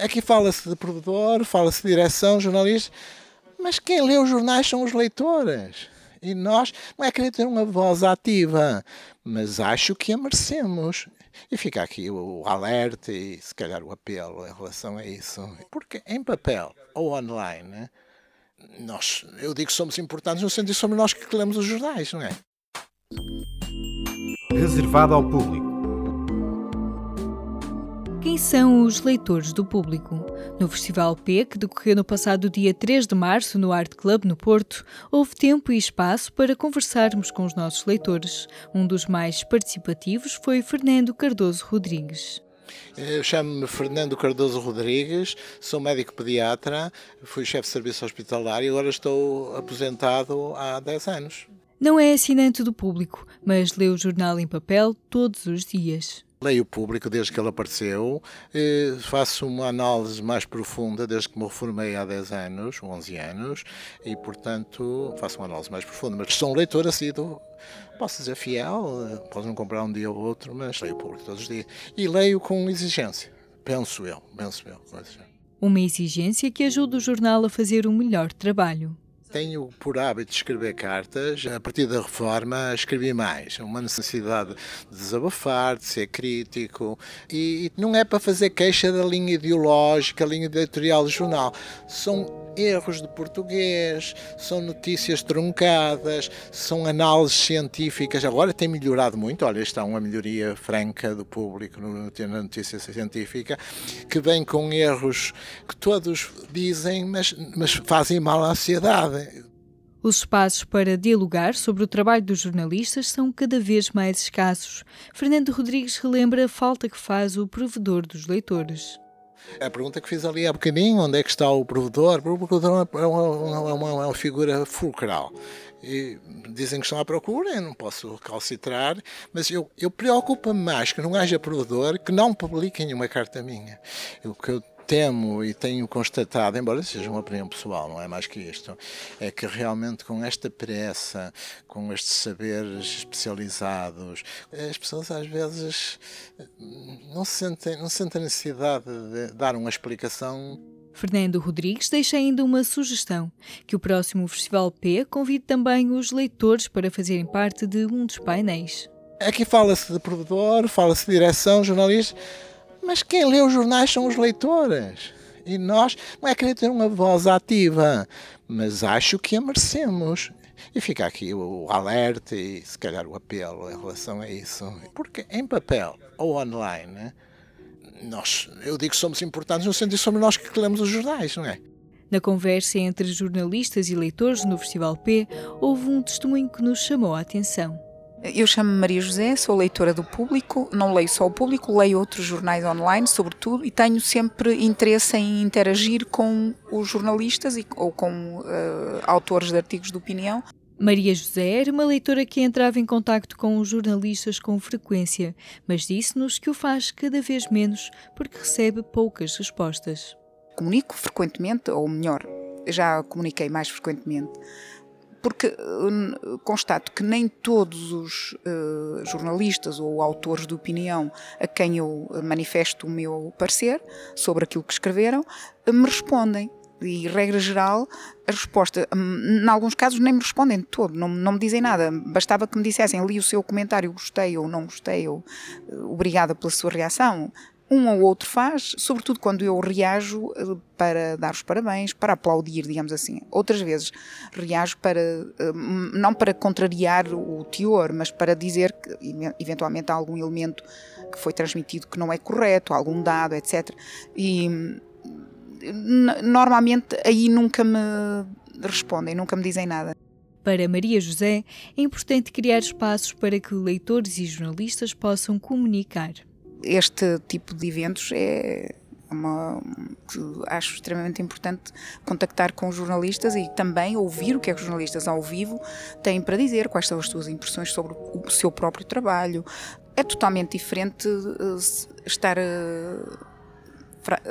Aqui fala-se de provedor, fala-se de direção, jornalista, mas quem lê os jornais são os leitores. E nós não é querer ter uma voz ativa, mas acho que a merecemos. E fica aqui o alerta e se calhar o apelo em relação a isso. Porque em papel ou online, nós, eu digo que somos importantes no sentido que somos nós que lemos os jornais, não é? Reservado ao público. Quem são os leitores do público? No Festival P, que decorreu no passado dia 3 de março no Art Club no Porto, houve tempo e espaço para conversarmos com os nossos leitores. Um dos mais participativos foi Fernando Cardoso Rodrigues. Eu chamo-me Fernando Cardoso Rodrigues, sou médico pediatra, fui chefe de serviço hospitalar e agora estou aposentado há 10 anos. Não é assinante do público, mas lê o jornal em papel todos os dias. Leio o público desde que ele apareceu, faço uma análise mais profunda desde que me reformei há 10 anos, 11 anos, e portanto faço uma análise mais profunda. Mas sou um leitor assíduo, posso dizer fiel, posso não comprar um dia ou outro, mas leio o público todos os dias. E leio com exigência, penso eu, penso eu. Uma exigência que ajuda o jornal a fazer um melhor trabalho. Tenho por hábito escrever cartas. A partir da reforma, escrevi mais. Uma necessidade de desabafar, de ser crítico. E não é para fazer queixa da linha ideológica, linha editorial do jornal. São erros de português, são notícias truncadas, são análises científicas. Agora tem melhorado muito. Olha, está uma melhoria franca do público na notícia científica, que vem com erros que todos dizem, mas, mas fazem mal à sociedade. Os espaços para dialogar sobre o trabalho dos jornalistas são cada vez mais escassos. Fernando Rodrigues relembra a falta que faz o provedor dos leitores. A pergunta que fiz ali há bocadinho, onde é que está o provedor? O provedor é uma, uma, uma, uma figura fulcral. E dizem que estão à procura, eu não posso calcitrar, mas eu, eu preocupo-me mais que não haja provedor que não publiquem uma carta minha. O que eu temo e tenho constatado, embora seja uma opinião pessoal, não é mais que isto, é que realmente com esta pressa, com estes saberes especializados, as pessoas às vezes não sentem, não sentem a necessidade de dar uma explicação Fernando Rodrigues deixa ainda uma sugestão: que o próximo Festival P convide também os leitores para fazerem parte de um dos painéis. Aqui fala-se de provedor, fala-se de direção, jornalista mas quem lê os jornais são os leitores. E nós não é querer ter uma voz ativa, mas acho que a merecemos. E fica aqui o alerta e se calhar o apelo em relação a isso. Porque em papel ou online, nós, eu digo que somos importantes no sentido que somos nós que lemos os jornais, não é? Na conversa entre jornalistas e leitores no Festival P, houve um testemunho que nos chamou a atenção. Eu chamo-me Maria José, sou leitora do público, não leio só o público, leio outros jornais online, sobretudo, e tenho sempre interesse em interagir com os jornalistas e, ou com uh, autores de artigos de opinião. Maria José era uma leitora que entrava em contacto com os jornalistas com frequência, mas disse-nos que o faz cada vez menos porque recebe poucas respostas. Comunico frequentemente, ou melhor, já comuniquei mais frequentemente porque uh, constato que nem todos os uh, jornalistas ou autores de opinião a quem eu manifesto o meu parecer sobre aquilo que escreveram me respondem. E, regra geral, a resposta, hum, em alguns casos, nem me respondem de todo, não, não me dizem nada. Bastava que me dissessem, li o seu comentário, gostei ou não gostei, ou obrigada pela sua reação um ou outro faz, sobretudo quando eu reajo eh, para dar os parabéns, para aplaudir, digamos assim. Outras vezes reajo para, eh, não para contrariar o teor, mas para dizer que eventualmente há algum elemento que foi transmitido que não é correto, algum dado, etc. E normalmente aí nunca me respondem, nunca me dizem nada. Para Maria José, é importante criar espaços para que leitores e jornalistas possam comunicar este tipo de eventos é uma, acho extremamente importante contactar com os jornalistas e também ouvir o que é que os jornalistas ao vivo têm para dizer, quais são as suas impressões sobre o seu próprio trabalho. É totalmente diferente uh, estar uh,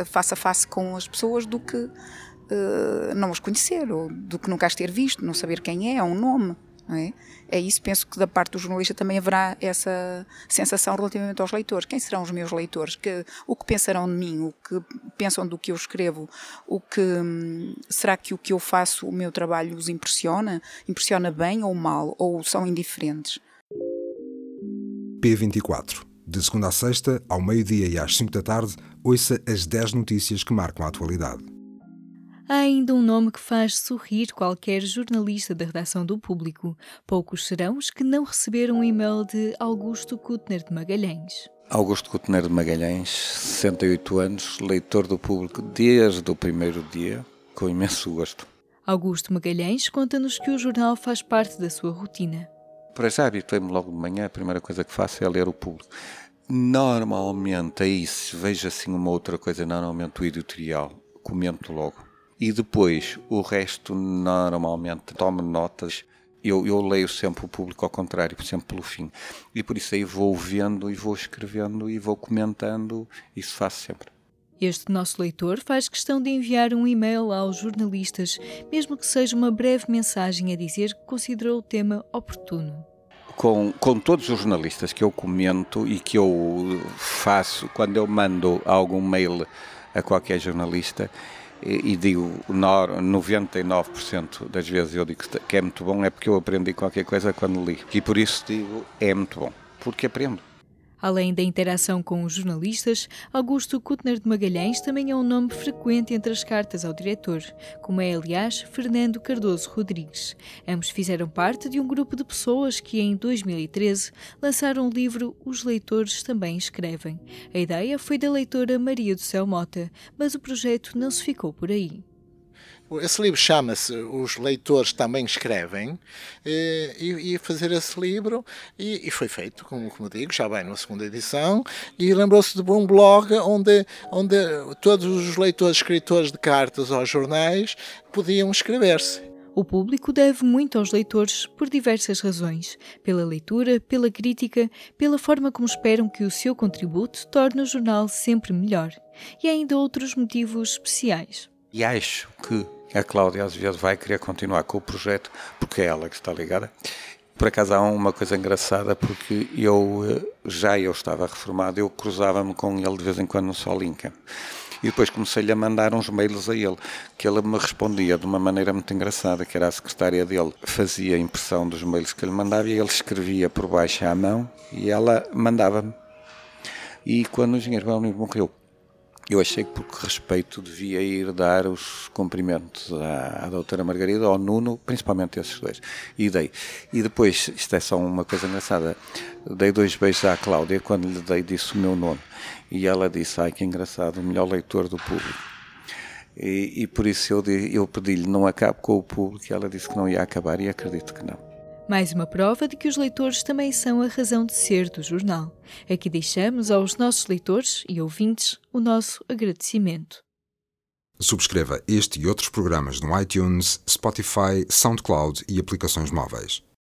face a face com as pessoas do que uh, não as conhecer, ou do que nunca as ter visto, não saber quem é, é um nome. É? É isso, penso que da parte do jornalista também haverá essa sensação relativamente aos leitores. Quem serão os meus leitores? Que, o que pensarão de mim? O que pensam do que eu escrevo? O que hum, será que o que eu faço, o meu trabalho os impressiona? Impressiona bem ou mal? Ou são indiferentes? P24. De segunda a sexta, ao meio-dia e às 5 da tarde, ouça as 10 notícias que marcam a atualidade. Há ainda um nome que faz sorrir qualquer jornalista da redação do Público. Poucos serão os que não receberam um e-mail de Augusto Kutner de Magalhães. Augusto Kutner de Magalhães, 68 anos, leitor do Público desde o primeiro dia, com imenso gosto. Augusto Magalhães conta-nos que o jornal faz parte da sua rotina. Para já habituei-me logo de manhã, a primeira coisa que faço é ler o Público. Normalmente, aí se vejo assim uma outra coisa, normalmente o editorial, comento logo e depois o resto normalmente tomo notas. Eu, eu leio sempre o público ao contrário, sempre pelo fim. E por isso aí vou vendo e vou escrevendo e vou comentando, isso faço sempre. Este nosso leitor faz questão de enviar um e-mail aos jornalistas, mesmo que seja uma breve mensagem a dizer que considerou o tema oportuno. Com, com todos os jornalistas que eu comento e que eu faço, quando eu mando algum mail a qualquer jornalista, e, digo 99% das vezes eu digo que é muito bom é porque eu aprendi qualquer coisa quando li. E por isso digo é muito bom porque aprendo Além da interação com os jornalistas, Augusto Kutner de Magalhães também é um nome frequente entre as cartas ao diretor, como é, aliás, Fernando Cardoso Rodrigues. Ambos fizeram parte de um grupo de pessoas que, em 2013, lançaram o livro Os Leitores Também Escrevem. A ideia foi da leitora Maria do Céu Mota, mas o projeto não se ficou por aí. Esse livro chama-se Os Leitores Também Escrevem, eh, e, e fazer esse livro, e, e, foi feito, como, como digo, já bem na segunda edição, e lembrou-se de um blog onde, onde todos os leitores, escritores de cartas aos jornais podiam escrever-se. O público deve muito aos leitores por diversas razões: pela leitura, pela crítica, pela forma como esperam que o seu contributo torne o jornal sempre melhor. E ainda outros motivos especiais. E acho que a Cláudia Azevedo vai querer continuar com o projeto, porque é ela que está ligada. Por acaso há uma coisa engraçada, porque eu eh, já eu estava reformado, eu cruzava-me com ele de vez em quando no Solinca. E depois comecei-lhe a mandar uns mails a ele, que ele me respondia de uma maneira muito engraçada, que era a secretária dele, fazia a impressão dos mails que ele mandava e ele escrevia por baixo à mão e ela mandava-me. E quando o engenheiro Belmiro morreu, eu achei que, por respeito, devia ir dar os cumprimentos à, à doutora Margarida, ao Nuno, principalmente esses dois. E dei. E depois, isto é só uma coisa engraçada, dei dois beijos à Cláudia quando lhe dei, disse o meu nome. E ela disse, ai que engraçado, o melhor leitor do público. E, e por isso eu, eu pedi-lhe, não acabe com o público, e ela disse que não ia acabar, e acredito que não. Mais uma prova de que os leitores também são a razão de ser do jornal. Aqui deixamos aos nossos leitores e ouvintes o nosso agradecimento. Subscreva este e outros programas no iTunes, Spotify, SoundCloud e aplicações móveis.